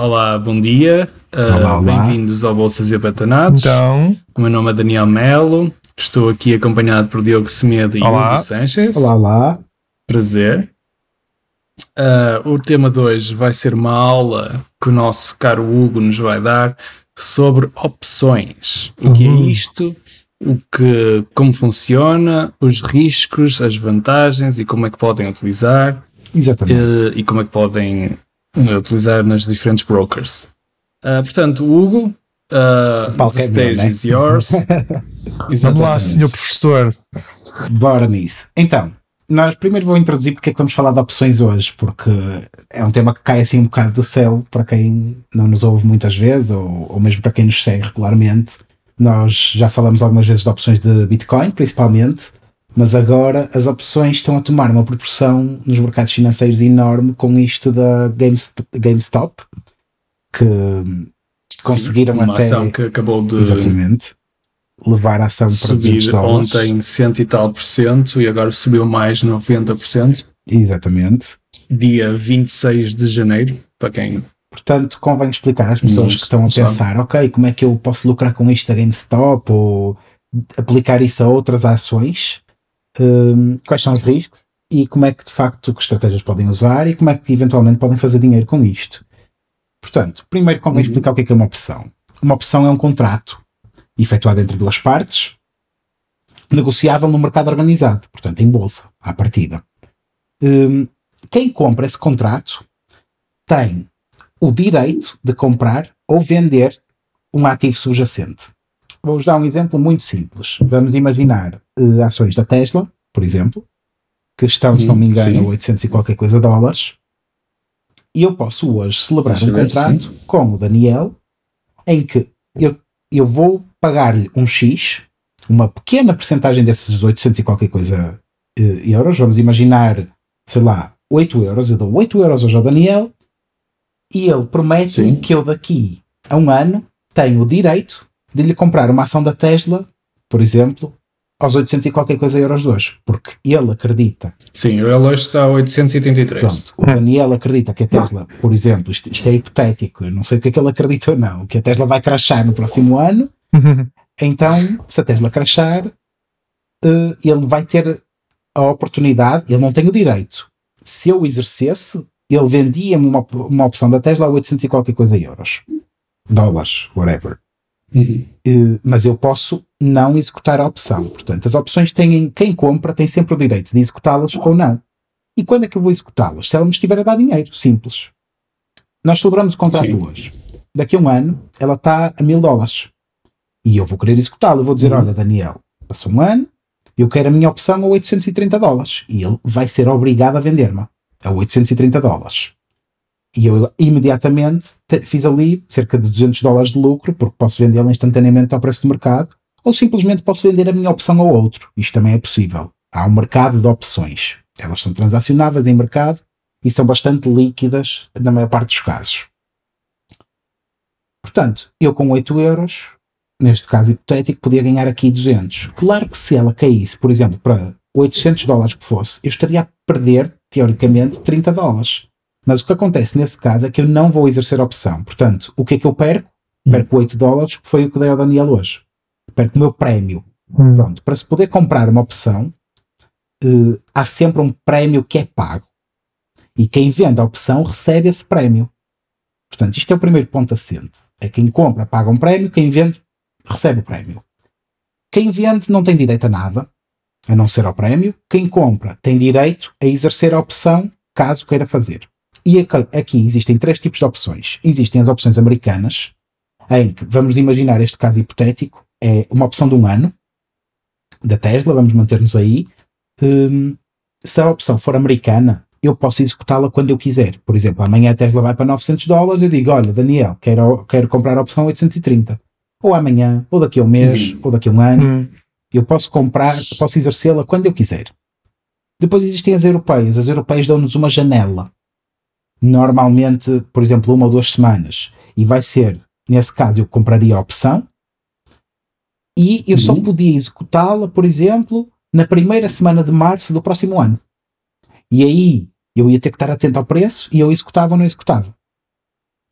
Olá, bom dia. Uh, Olá, olá. Bem-vindos ao Bolsas e Abatanados. Então, O meu nome é Daniel Melo. Estou aqui acompanhado por Diogo Semedo e Olá. Hugo Sanches. Olá, olá. Prazer. Uh, o tema de hoje vai ser uma aula que o nosso caro Hugo nos vai dar sobre opções. O que é Uhum. isto? O que, como funciona, os riscos, as vantagens e como é que podem utilizar Exatamente. eh, e como é que podem eh, utilizar nas diferentes brokers. Ah, portanto, Hugo, ah, palco the meu, stage né? is yours. vamos lá, senhor professor. Bora nisso. Então, nós primeiro vou introduzir porque é que vamos falar de opções hoje, porque é um tema que cai assim um bocado do céu para quem não nos ouve muitas vezes ou, ou mesmo para quem nos segue regularmente. Nós já falamos algumas vezes de opções de Bitcoin, principalmente, mas agora as opções estão a tomar uma proporção nos mercados financeiros enorme com isto da Gamest- GameStop, que conseguiram Sim, uma até. ação que acabou de Exatamente. Levar a ação para 200 subir dólares. ontem cento e tal por cento e agora subiu mais 90%. Exatamente. Dia 26 de janeiro, para quem Portanto, convém explicar às pessoas Não que estão a sabe. pensar, ok, como é que eu posso lucrar com isto a GameStop ou aplicar isso a outras ações, hum, quais são os riscos e como é que de facto que estratégias podem usar e como é que eventualmente podem fazer dinheiro com isto. Portanto, primeiro convém Uhum. explicar o que é que é uma opção. Uma opção é um contrato efetuado entre duas partes, negociável no mercado organizado, portanto em bolsa, à partida. Hum, quem compra esse contrato tem o direito de comprar ou vender um ativo subjacente. Vou-vos dar um exemplo muito simples. Vamos imaginar eh, ações da Tesla, por exemplo, que estão, se não me Hum, engano, sim. a 800 e qualquer coisa dólares. E eu posso hoje celebrar Deixa um ver, contrato com o Daniel em que eu, eu vou pagar-lhe um X, uma pequena porcentagem desses 800 e qualquer coisa eh, euros. Vamos imaginar, sei lá, 8 euros. Eu dou 8 euros hoje ao Daniel e ele promete Sim. que eu daqui a um ano tenho o direito de lhe comprar uma ação da Tesla, por exemplo, aos 800 e qualquer coisa euros de hoje, porque ele acredita, Sim, ele hoje está a 883. pronto, o Daniel acredita que a Tesla, por exemplo, isto, isto é hipotético, eu não sei o que é que ele acredita ou não, que a Tesla vai crashar no próximo ano, então, se a Tesla crashar, eh, ele vai ter a oportunidade, ele não tem o direito. Se eu exercesse, ele vendia-me uma, uma opção da Tesla a 800 e qualquer coisa euros. Dólares, whatever. Uhum. Eh, mas eu posso não executar a opção. Portanto, as opções têm, quem compra tem sempre o direito de executá-las ou não. E quando é que eu vou executá-las? Se ela me estiver a dar dinheiro, simples. Nós celebramos o contrato Sim. hoje. Daqui a um ano, ela está a mil dólares. E eu vou querer executá-la. Eu vou dizer: Uhum. Olha, Daniel, passou um ano, eu quero a minha opção a 830 dólares. E ele vai ser obrigado a vender-me a 830 dólares. E eu imediatamente te- fiz ali cerca de 200 dólares de lucro, porque posso vendê-la instantaneamente ao preço do mercado, ou simplesmente posso vender a minha opção ao outro. Isto também é possível. Há um mercado de opções. Elas são transacionáveis em mercado e são bastante líquidas na maior parte dos casos. Portanto, eu com 8 euros, neste caso hipotético, podia ganhar aqui 200. Claro que se ela caísse, por exemplo, para 800 dólares que fosse, eu estaria a perder, teoricamente, 30 dólares. Mas o que acontece nesse caso é que eu não vou exercer a opção. Portanto, o que é que eu perco? Perco 8 dólares, que foi o que dei ao Daniel hoje. Perco o meu prémio. Pronto, para se poder comprar uma opção, eh, há sempre um prémio que é pago. E quem vende a opção recebe esse prémio. Portanto, isto é o primeiro ponto assente. É quem compra paga um prémio, quem vende recebe o prémio. Quem vende não tem direito a nada, a não ser ao prémio. Quem compra tem direito a exercer a opção caso queira fazer. E aqui, existem três tipos de opções. Existem as opções americanas, em que, vamos imaginar este caso hipotético, é uma opção de um ano da Tesla, vamos manter-nos aí. Hum, se a opção for americana, eu posso executá-la quando eu quiser. Por exemplo, amanhã a Tesla vai para 900 dólares, eu digo, olha, Daniel, quero, quero comprar a opção 830. Ou amanhã, ou daqui a um mês, Uhum. ou daqui a um ano. Hum. Eu posso comprar, posso exercê-la quando eu quiser. Depois existem as europeias. As europeias dão-nos uma janela. Normalmente, por exemplo, uma ou duas semanas. E vai ser, nesse caso, eu compraria a opção e eu só Uhum. podia executá-la, por exemplo, na primeira semana de março do próximo ano. E aí eu ia ter que estar atento ao preço e eu executava ou não executava.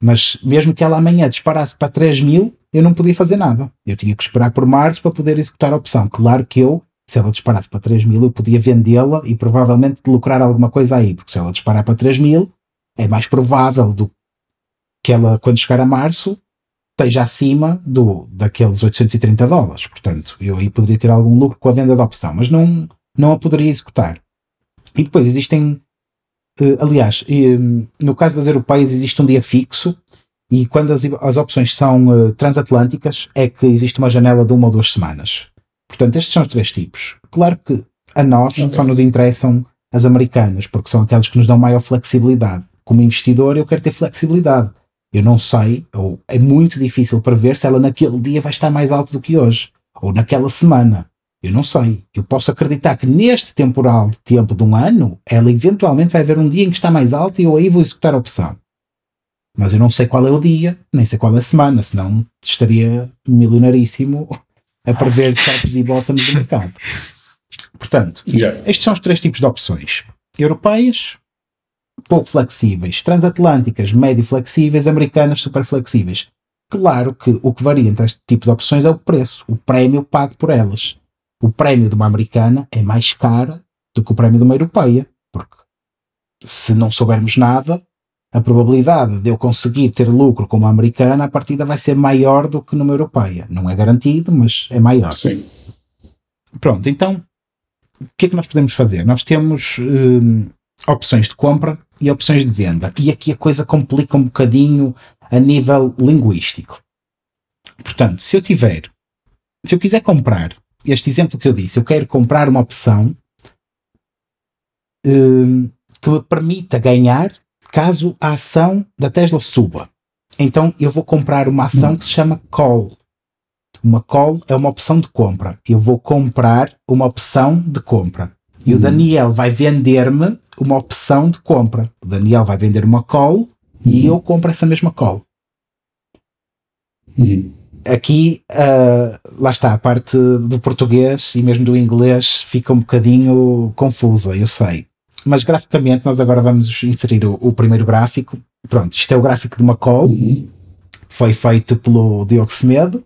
Mas mesmo que ela amanhã disparasse para 3 mil, eu não podia fazer nada. Eu tinha que esperar por março para poder executar a opção. Claro que eu, se ela disparasse para 3 mil, eu podia vendê-la e provavelmente lucrar alguma coisa aí, porque se ela disparar para 3 mil, é mais provável do que ela, quando chegar a março, esteja acima do, daqueles 830 dólares. Portanto, eu aí poderia ter algum lucro com a venda da opção, mas não, não a poderia executar. E depois existem, uh, aliás, uh, no caso das europeias existe um dia fixo e quando as, as opções são uh, transatlânticas é que existe uma janela de uma ou duas semanas. Portanto, estes são os três tipos. Claro que a nós okay. só nos interessam as americanas, porque são aquelas que nos dão maior flexibilidade. Como investidor, eu quero ter flexibilidade. Eu não sei, ou é muito difícil para ver se ela naquele dia vai estar mais alta do que hoje, ou naquela semana. Eu não sei. Eu posso acreditar que neste temporal de tempo de um ano, ela eventualmente vai haver um dia em que está mais alta e eu aí vou executar a opção. Mas eu não sei qual é o dia, nem sei qual é a semana, senão estaria milionaríssimo a prever tops e bottoms do mercado. Portanto, yeah. estes são os três tipos de opções: europeias, pouco flexíveis, transatlânticas, médio flexíveis, americanas, super flexíveis. Claro que o que varia entre este tipo de opções é o preço, o prémio pago por elas. O prémio de uma americana é mais caro do que o prémio de uma europeia, porque se não soubermos nada, a probabilidade de eu conseguir ter lucro com uma americana a partida vai ser maior do que numa europeia. Não é garantido, mas é maior. Sim. Pronto, então o que é que nós podemos fazer? Nós temos hum, opções de compra e opções de venda. E aqui a coisa complica um bocadinho a nível linguístico. Portanto, se eu tiver, se eu quiser comprar, este exemplo que eu disse, eu quero comprar uma opção hum, que me permita ganhar caso a ação da Tesla suba. Então eu vou comprar uma ação que se chama call. Uma call é uma opção de compra. Eu vou comprar uma opção de compra. E o hum. Daniel vai vender-me uma opção de compra. O Daniel vai vender uma call e uhum. eu compro essa mesma call. Uhum. Aqui, uh, lá está, a parte do português e mesmo do inglês fica um bocadinho confusa, eu sei. Mas graficamente, nós agora vamos inserir o, o primeiro gráfico. Pronto, isto é o gráfico de uma call. Uhum. Foi feito pelo Diogo Semedo.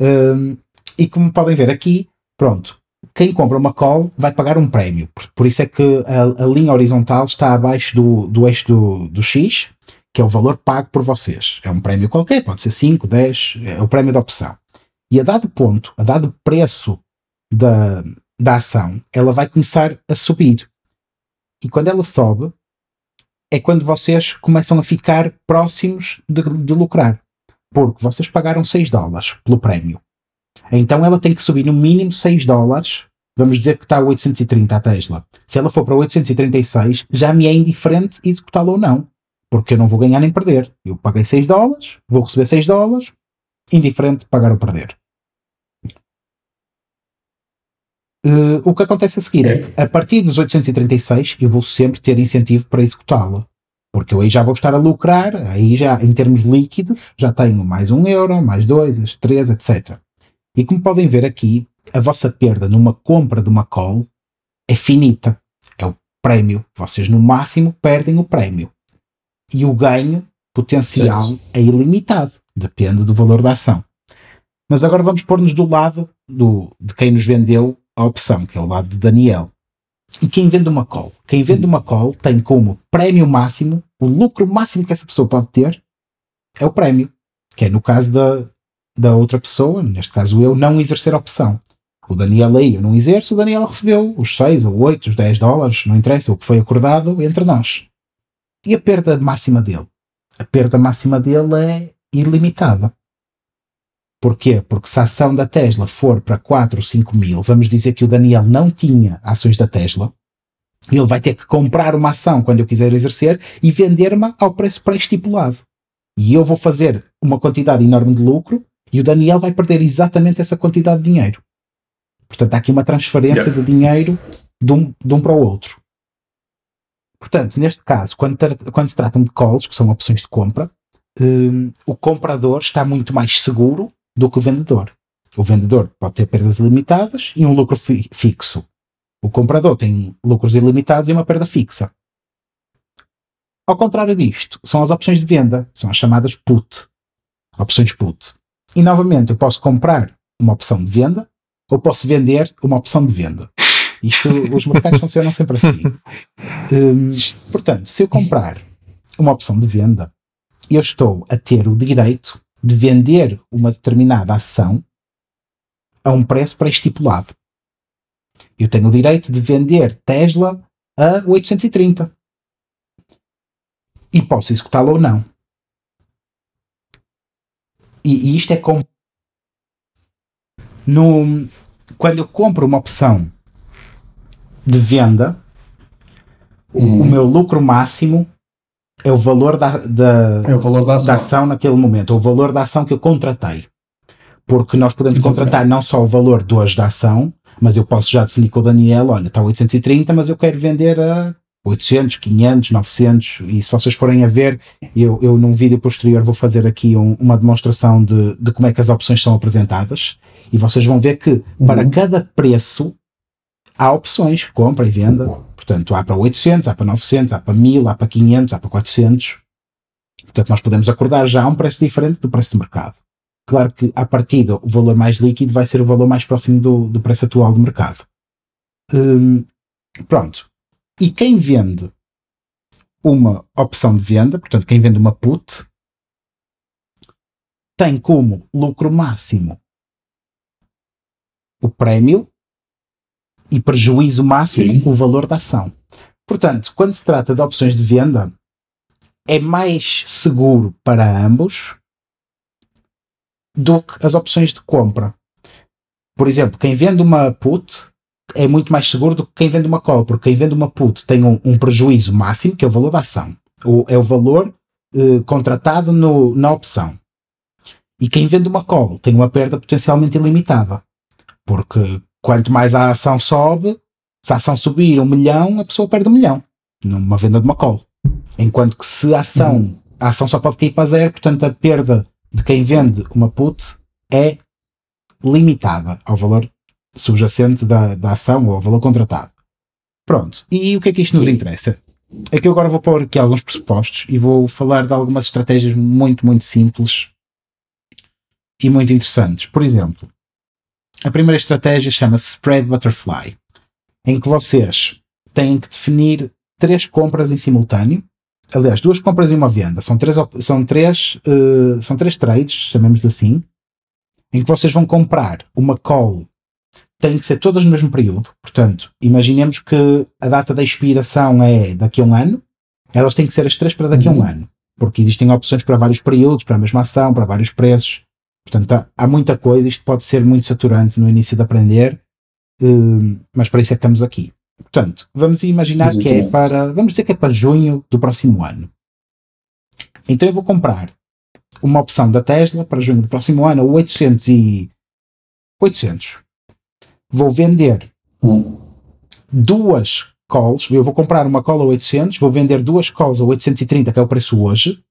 Um, e como podem ver aqui, pronto, quem compra uma call vai pagar um prémio. Por, isso é que a, a, linha horizontal está abaixo do, do eixo do, do X, que é o valor pago por vocês. É um prémio qualquer, pode ser 5, 10, é o prémio da opção. E a dado ponto, a dado preço da, da ação, ela vai começar a subir. E quando ela sobe, é quando vocês começam a ficar próximos de, de lucrar. Porque vocês pagaram 6 dólares pelo prémio. Então ela tem que subir no mínimo 6 dólares. Vamos dizer que está a 830 a Tesla. Se ela for para 836, já me é indiferente executá-la ou não. Porque eu não vou ganhar nem perder. Eu paguei 6 dólares, vou receber 6 dólares, indiferente pagar ou perder. Uh, o que acontece a seguir é que a partir dos 836 eu vou sempre ter incentivo para executá-la. Porque eu aí já vou estar a lucrar, aí já em termos líquidos, já tenho mais um euro, mais dois, três, etc. E como podem ver aqui, a vossa perda numa compra de uma call é finita. É o prémio. Vocês no máximo perdem o prémio. E o ganho potencial certo. é ilimitado. Depende do valor da ação. Mas agora vamos pôr-nos do lado do, de quem nos vendeu a opção, que é o lado de Daniel. E quem vende uma call? Quem vende uma call tem como prémio máximo, o lucro máximo que essa pessoa pode ter é o prémio. Que é no caso da, da outra pessoa, neste caso eu, não exercer a opção. O Daniel aí eu não exerço, o Daniel recebeu os 6 ou 8, os 10 dólares, não interessa, o que foi acordado entre nós. E a perda máxima dele? A perda máxima dele é ilimitada. Porquê? Porque se a ação da Tesla for para 4 ou 5 mil, vamos dizer que o Daniel não tinha ações da Tesla, ele vai ter que comprar uma ação quando eu quiser exercer e vender-me ao preço pré-estipulado. E eu vou fazer uma quantidade enorme de lucro e o Daniel vai perder exatamente essa quantidade de dinheiro. Portanto, há aqui uma transferência yeah. de dinheiro de um, de um para o outro. Portanto, neste caso, quando, quando se tratam de calls, que são opções de compra, um, o comprador está muito mais seguro do que o vendedor. O vendedor pode ter perdas ilimitadas e um lucro fi fixo. O comprador tem lucros ilimitados e uma perda fixa. Ao contrário disto, são as opções de venda, são as chamadas put, opções put. E novamente, eu posso comprar uma opção de venda ou posso vender uma opção de venda. Isto, os mercados funcionam sempre assim. Hum, portanto, se eu comprar uma opção de venda, eu estou a ter o direito de vender uma determinada ação a um preço pré-estipulado. Eu tenho o direito de vender Tesla a 830 e posso executá-lo ou não. E, e isto é como no, quando eu compro uma opção de venda, Uhum. o meu lucro máximo é o valor da, da, É o valor da ação. da ação naquele momento, ou o valor da ação que eu contratei. Porque nós podemos Exatamente. contratar não só o valor de hoje da ação, mas eu posso já definir com o Daniel, olha, está a 830, mas eu quero vender a 800, 500, 900, e se vocês forem a ver, eu, eu num vídeo posterior vou fazer aqui um- uma demonstração de, de como é que as opções são apresentadas, e vocês vão ver que para Uhum. cada preço há opções, compra e venda, portanto há para 800, há para 900, há para 1000, há para 500, há para 400, portanto nós podemos acordar já um preço diferente do preço de mercado. Claro que, à partida, o valor mais líquido vai ser o valor mais próximo do, do preço atual do mercado. Hum, pronto. E quem vende uma opção de venda, portanto, quem vende uma put, tem como lucro máximo o prémio e prejuízo máximo Sim. o valor da ação. Portanto, quando se trata de opções de venda, é mais seguro para ambos do que as opções de compra. Por exemplo, quem vende uma put é muito mais seguro do que quem vende uma call, porque quem vende uma put tem um, um prejuízo máximo, que é o valor da ação. O, é o valor eh, contratado no- na opção. E quem vende uma call tem uma perda potencialmente ilimitada. Porque quanto mais a ação sobe, se a ação subir um milhão, a pessoa perde um milhão numa venda de uma call. Enquanto que se a ação, a ação só pode cair para zero, portanto a perda de quem vende uma put é limitada ao valor subjacente da, da ação ou valor contratado. Pronto. E o que é que isto nos Sim. interessa? É que eu agora vou pôr aqui alguns pressupostos e vou falar de algumas estratégias muito, muito simples e muito interessantes. Por exemplo, a primeira estratégia chama-se Spread Butterfly, em que vocês têm que definir três compras em simultâneo. Aliás, duas compras e uma venda. São três, são três, eh, são três trades, chamemos-lhe assim, em que vocês vão comprar uma call. Tem que ser todas no mesmo período. Portanto, imaginemos que a data da expiração é daqui a um ano. Elas têm que ser as três para daqui a um Uhum. ano. Porque existem opções para vários períodos, para a mesma ação, para vários preços. Portanto, há, muita coisa. Isto pode ser muito saturante no início de aprender. hum, mas para isso é que estamos aqui. Portanto, vamos imaginar que é Exatamente. para. Vamos dizer que é para junho do próximo ano. Então eu vou comprar uma opção da Tesla para junho do próximo ano a 800 e 800. Vou vender Hum. duas calls. Eu vou comprar uma call a 800, vou vender duas calls a 830, que é o preço hoje,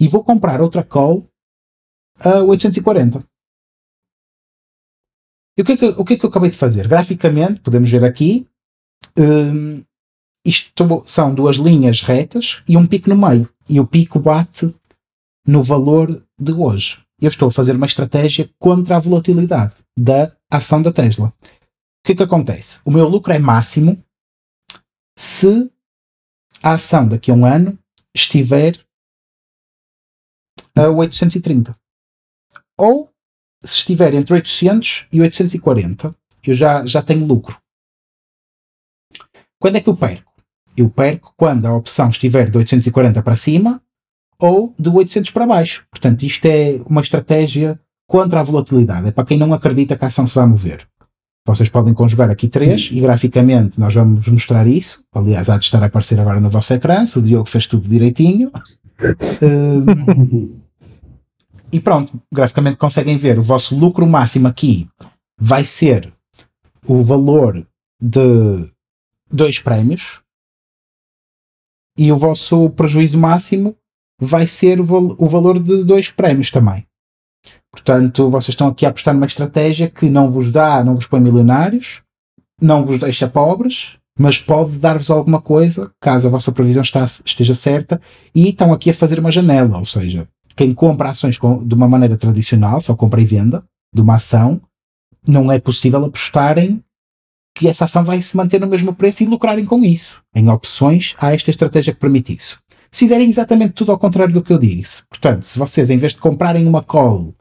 e vou comprar outra call a 840. E o que, é que, o que é que eu acabei de fazer? Graficamente, podemos ver aqui, hum, isto são duas linhas retas e um pico no meio. E o pico bate no valor de hoje. Eu estou a fazer uma estratégia contra a volatilidade da ação da Tesla. O que é que acontece? O meu lucro é máximo se a ação daqui a um ano estiver a 830. Ou se estiver entre 800 e 840, eu já, já tenho lucro. Quando é que eu perco? Eu perco quando a opção estiver de 840 para cima ou de 800 para baixo. Portanto, isto é uma estratégia contra a volatilidade. É para quem não acredita que a ação se vai mover. Vocês podem conjugar aqui três e graficamente nós vamos mostrar isso. Aliás, há de estar a aparecer agora no vosso ecrã. Se o Diogo fez tudo direitinho. Hum, e pronto, graficamente conseguem ver o vosso lucro máximo aqui vai ser o valor de dois prémios e o vosso prejuízo máximo vai ser o, val- o valor de dois prémios também. Portanto, vocês estão aqui a apostar numa estratégia que não vos dá, não vos põe milionários, não vos deixa pobres mas pode dar-vos alguma coisa caso a vossa previsão está, esteja certa e estão aqui a fazer uma janela, ou seja, quem compra ações com, de uma maneira tradicional, só compra e venda de uma ação, não é possível apostarem que essa ação vai se manter no mesmo preço e lucrarem com isso. Em opções, há esta estratégia que permite isso. Se fizerem exatamente tudo ao contrário do que eu disse, portanto, se vocês, em vez de comprarem uma call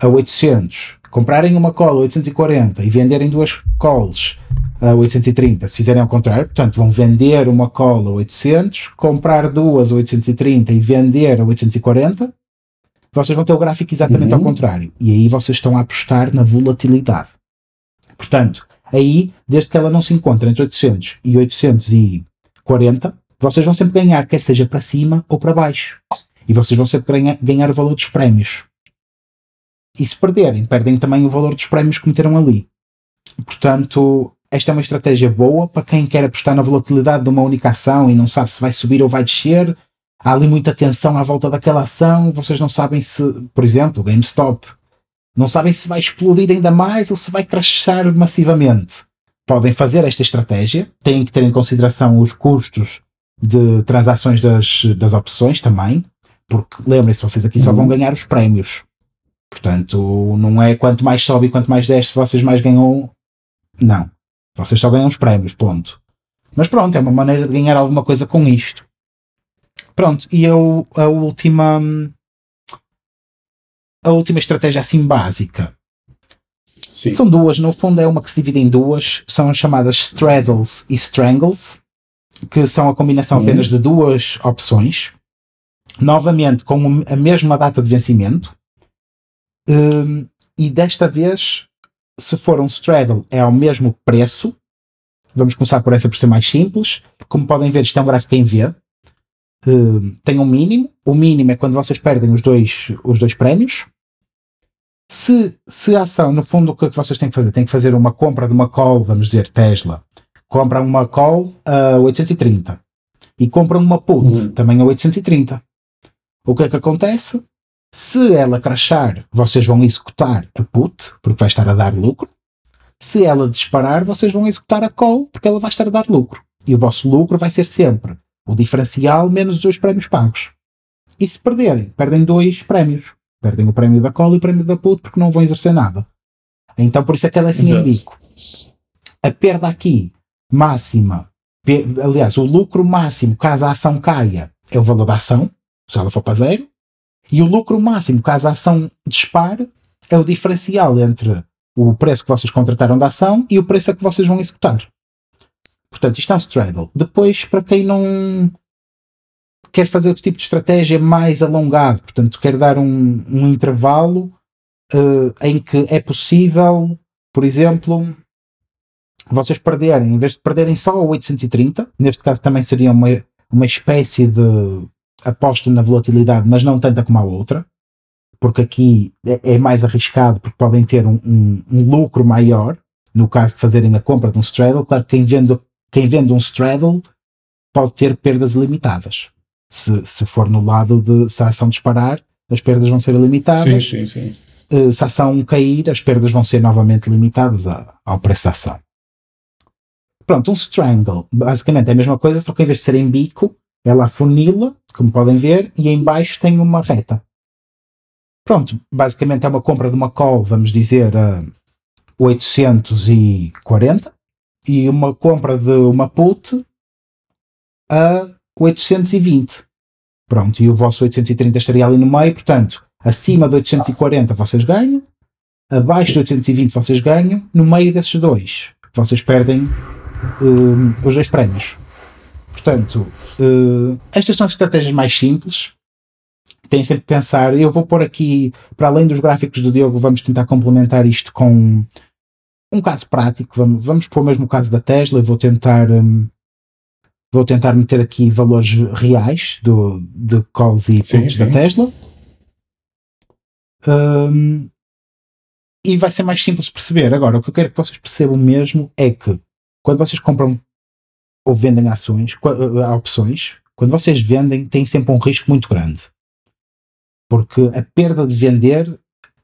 a 800, comprarem uma call a 840 e venderem duas calls a 830, se fizerem ao contrário, portanto, vão vender uma call a 800, comprar duas a 830 e vender a 840, vocês vão ter o gráfico exatamente Uhum. ao contrário. E aí vocês estão a apostar na volatilidade. Portanto, aí, desde que ela não se encontre entre 800 e 840, vocês vão sempre ganhar, quer seja para cima ou para baixo. E vocês vão sempre ganhar, ganhar o valor dos prémios. E se perderem, perdem também o valor dos prémios que meteram ali. Portanto, esta é uma estratégia boa para quem quer apostar na volatilidade de uma única ação e não sabe se vai subir ou vai descer. Há ali muita tensão à volta daquela ação, vocês não sabem se, por exemplo, GameStop, não sabem se vai explodir ainda mais ou se vai crashar massivamente. Podem fazer esta estratégia, têm que ter em consideração os custos de transações das, das opções também, porque lembrem-se, vocês aqui só vão ganhar os prémios. Portanto, não é quanto mais sobe e quanto mais desce, vocês mais ganham. Não. Vocês só ganham os prémios, ponto. Mas pronto, é uma maneira de ganhar alguma coisa com isto. Pronto, e eu, a última. A última estratégia assim básica. Sim. São duas, no fundo é uma que se divide em duas, são as chamadas straddles e strangles, que são a combinação Hum. apenas de duas opções, novamente com a mesma data de vencimento, Hum, e desta vez, se for um straddle, é ao mesmo preço. Vamos começar por essa por ser mais simples. Como podem ver, isto é um gráfico em V. Hum, tem um mínimo. O mínimo é quando vocês perdem os dois, os dois prémios. Se, se a ação, no fundo, o que é que vocês têm que fazer? Têm que fazer uma compra de uma call, vamos dizer, Tesla. Compram uma call a 830 e compram uma put Uhum. também a 830. O que é que acontece? Se ela crashar, vocês vão executar a put, porque vai estar a dar lucro. Se ela disparar, vocês vão executar a call, porque ela vai estar a dar lucro. E o vosso lucro vai ser sempre o diferencial menos os dois prémios pagos. E se perderem, perdem dois prémios. Perdem o prémio da call e o prémio da put, porque não vão exercer nada. Então por isso é que ela é assim em Exato. bico. A perda aqui, máxima, aliás, o lucro máximo, caso a ação caia, é o valor da ação, se ela for para zero. E o lucro máximo, caso a ação dispare, é o diferencial entre o preço que vocês contrataram da ação e o preço a que vocês vão executar. Portanto, isto é um straddle. Depois, para quem não quer fazer outro tipo de estratégia mais alongado, portanto, quer dar um, um intervalo eh, em que é possível, por exemplo, vocês perderem, em vez de perderem só o 830, neste caso também seria uma, uma espécie de aposta na volatilidade, mas não tanta como a outra, porque aqui é, é mais arriscado, porque podem ter um, um- um lucro maior no caso de fazerem a compra de um straddle. Claro que quem vende, quem vende um straddle pode ter perdas ilimitadas. Se, se for no lado de se a ação disparar, as perdas vão ser Sim, ilimitadas. sim, sim. Eh, se a ação cair, as perdas vão ser novamente limitadas a- ao preço da ação. Pronto, um strangle, basicamente é a mesma coisa, só que em vez de ser em bico, ela afunila, como podem ver, e em baixo tem uma reta. Pronto, basicamente é uma compra de uma call, vamos dizer, a 840, e uma compra de uma put a 820. Pronto, e o vosso 830 estaria ali no meio, portanto, acima de 840 vocês ganham, abaixo de 820 vocês ganham, no meio desses dois vocês perdem hum, os dois prémios. Portanto, hum, estas são as estratégias mais simples. Têm sempre que pensar. Eu vou pôr aqui, para além dos gráficos do Diogo, vamos tentar complementar isto com um caso prático. Vamos, vamos pôr mesmo o caso da Tesla. Eu vou tentar. hum, vou tentar meter aqui valores reais do, de calls e Sim, puts da. Tesla. Hum, e vai ser mais simples de perceber. Agora, o que eu quero que vocês percebam mesmo é que quando vocês compram ou vendem ações, eh, opções, quando vocês vendem, tem sempre um risco muito grande. Porque a perda de vender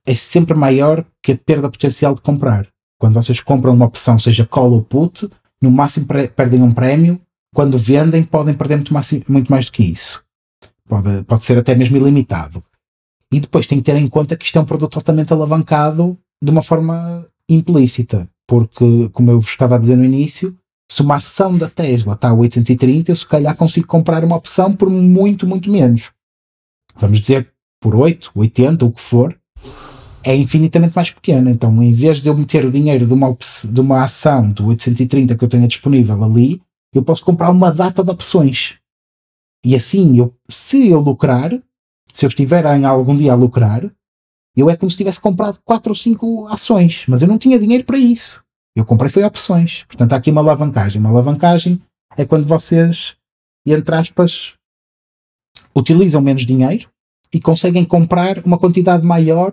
é sempre maior que a perda potencial de comprar. Quando vocês compram uma opção, seja call ou put, no máximo perdem um prémio, quando vendem podem perder muito mais, muito mais do que isso. Pode, pode ser até mesmo ilimitado. E depois tem que ter em conta que isto é um produto altamente alavancado de uma forma implícita, porque, como eu vos estava a dizer no início, se uma ação da Tesla está a 830, eu se calhar consigo comprar uma opção por muito, muito menos. Vamos dizer por 8, 80, o que for, é infinitamente mais pequena. Então, em vez de eu meter o dinheiro de uma, de uma ação de 830 que eu tenha disponível ali, eu posso comprar uma data de opções. E assim, eu, se eu lucrar, se eu estiver em algum dia a lucrar, eu é como se tivesse comprado 4 ou 5 ações, mas eu não tinha dinheiro para isso. Eu comprei foi opções. Portanto, há aqui uma alavancagem. Uma alavancagem é quando vocês, entre aspas, utilizam menos dinheiro e conseguem comprar uma quantidade maior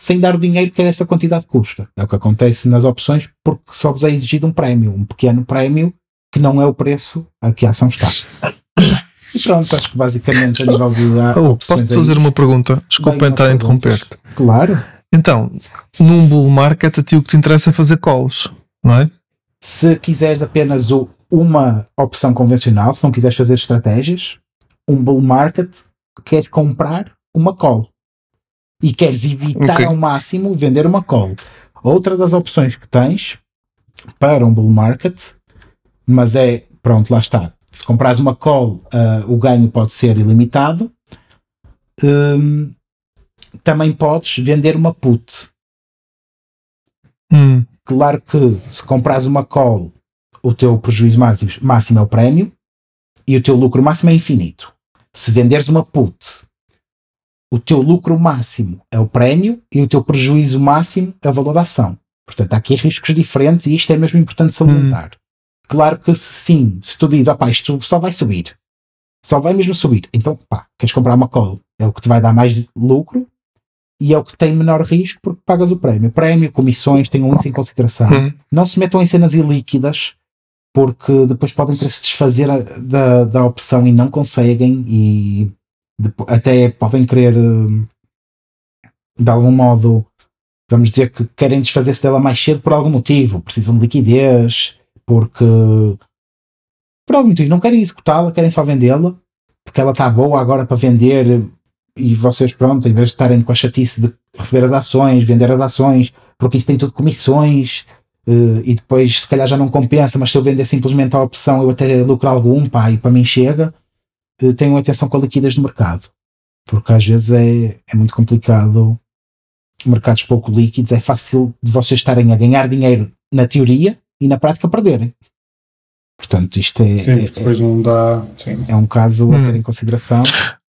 sem dar o dinheiro que essa quantidade custa. É o que acontece nas opções porque só vos é exigido um prémio, um pequeno prémio que não é o preço a que a ação está. E pronto, acho que basicamente a nível de a- Oh, posso aí- fazer uma pergunta? Desculpa estar a interromper-te. Claro. Então, num bull market, a ti o que te interessa é fazer calls, não é? Se quiseres apenas o- uma opção convencional, se não quiseres fazer estratégias, um bull market queres comprar uma call e queres evitar Ok. ao máximo vender uma call. Outra das opções que tens para um bull market, mas é pronto, lá está. Se comprares uma call, ah, o ganho pode ser ilimitado. Hum, também podes vender uma put. Hum, Claro que se compras uma call, o teu prejuízo máximo, máximo é o prémio e o teu lucro máximo é infinito. Se venderes uma put, o teu lucro máximo é o prémio e o teu prejuízo máximo é o valor da ação. Portanto, há aqui riscos diferentes e isto é mesmo importante salientar. Claro que se sim, se tu dizes, opá, isto só vai subir, só vai mesmo subir, então pá, queres comprar uma call, é o que te vai dar mais lucro e é o que tem menor risco porque pagas o prémio. Prémio, comissões, tenham isso em consideração. hum. Não se metam em cenas ilíquidas porque depois podem querer se desfazer da, da opção e não conseguem e até podem querer hum, de algum modo vamos dizer que querem desfazer-se dela mais cedo por algum motivo, precisam de liquidez, porque por algum não querem executá-la, querem só vendê-la, porque ela está boa agora para vender e vocês, pronto, em vez de estarem com a chatice de receber as ações, vender as ações, porque isso tem tudo comissões eh, e depois se calhar já não compensa, mas se eu vender simplesmente a opção eu até lucro algum, pá, e para mim chega, eh, tenham atenção com a liquidez do mercado, porque às vezes é, é muito complicado. Mercados pouco líquidos, é fácil de vocês estarem a ganhar dinheiro na teoria e na prática perderem. Portanto, isto é, Sim, é, porque depois não dá. Sim. é um caso a Hum. ter em consideração.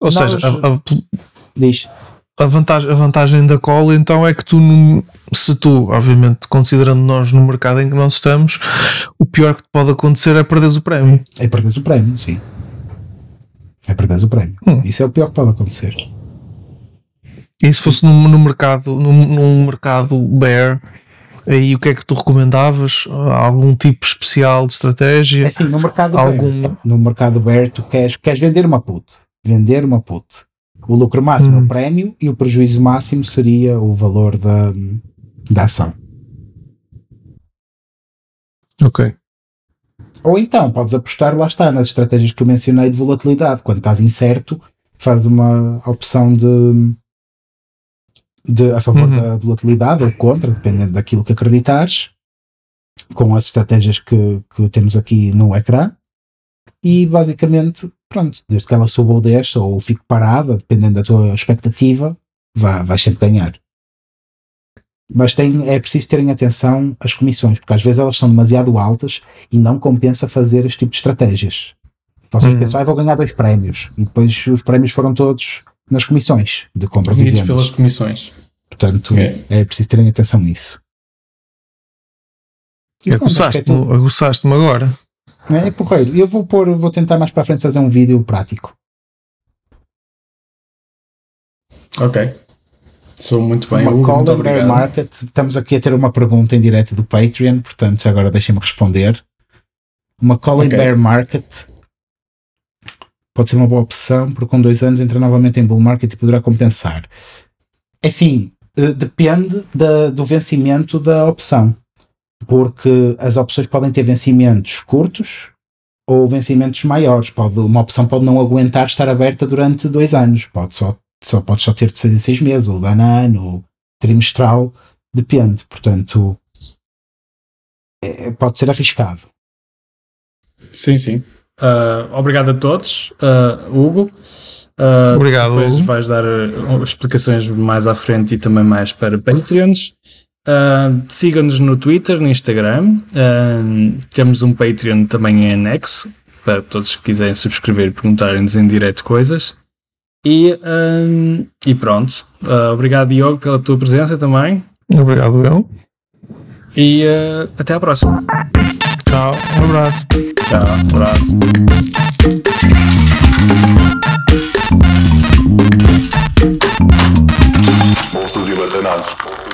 Ou Nós- seja, a, a- Diz, a vantagem, a vantagem da call então é que tu, num- se tu, obviamente, considerando nós no mercado em que nós estamos, o pior que te pode acontecer é perderes o prémio. é perderes o prémio, sim. É perderes o prémio. Hum. Isso é o pior que pode acontecer. E se fosse num, num mercado, num, num mercado bear, aí o que é que tu recomendavas? Algum tipo especial de É estratégia? assim, no mercado Algum- bear, no mercado bear, tu queres, queres vender uma put. Vender uma put. O lucro máximo é Hum. o prémio e o prejuízo máximo seria o valor da, da ação. Ok. Ou então podes apostar, lá está, nas estratégias que eu mencionei de volatilidade. Quando estás incerto, faz uma opção de, de a favor Uhum. da volatilidade ou contra, dependendo daquilo que acreditares, com as estratégias que, que temos aqui no ecrã. E basicamente, pronto, desde que ela suba ou desça ou fique parada, dependendo da tua expectativa, vai, vais sempre ganhar. Mas tem, é preciso terem atenção às comissões, porque às vezes elas são demasiado altas e não compensa fazer este tipo de estratégias. Vocês Uhum. pensam, ah, vou ganhar dois prémios, e depois os prémios foram todos nas comissões de compras e vendas. pelas comissões. Portanto, É. é preciso terem atenção nisso. Que é Aguçaste-me agora. É, porreiro. Eu vou pôr, vou tentar mais para a frente fazer um vídeo prático. Ok. Sou muito bem. uma call and bear market. Estamos aqui a ter uma pergunta em direto do Patreon, portanto agora deixem-me responder. Uma call and Ok. bear market pode ser uma boa opção, porque com dois anos entra novamente em bull market e poderá compensar. É assim, depende da- do vencimento da opção. porque as opções podem ter vencimentos curtos ou vencimentos maiores. Pode, uma opção pode não aguentar estar aberta durante dois anos, pode só, só pode só ter de seis em seis meses, ou de ano a ano, ou trimestral, depende. Portanto, é, pode ser arriscado. Sim, sim. Uh, obrigado a todos, uh, Hugo. Uh, Obrigado, Depois Hugo. vais dar explicações mais à frente e também mais para Patreons. Uh, Sigam-nos no Twitter, no Instagram. Temos um Patreon também em anexo para todos que quiserem subscrever e perguntarem-nos em direto coisas. E, e pronto. Obrigado, Diogo, pela tua presença também. Obrigado, eu. E até à próxima. Tchau, um abraço. Tchau, um abraço. Monstros e Batenados.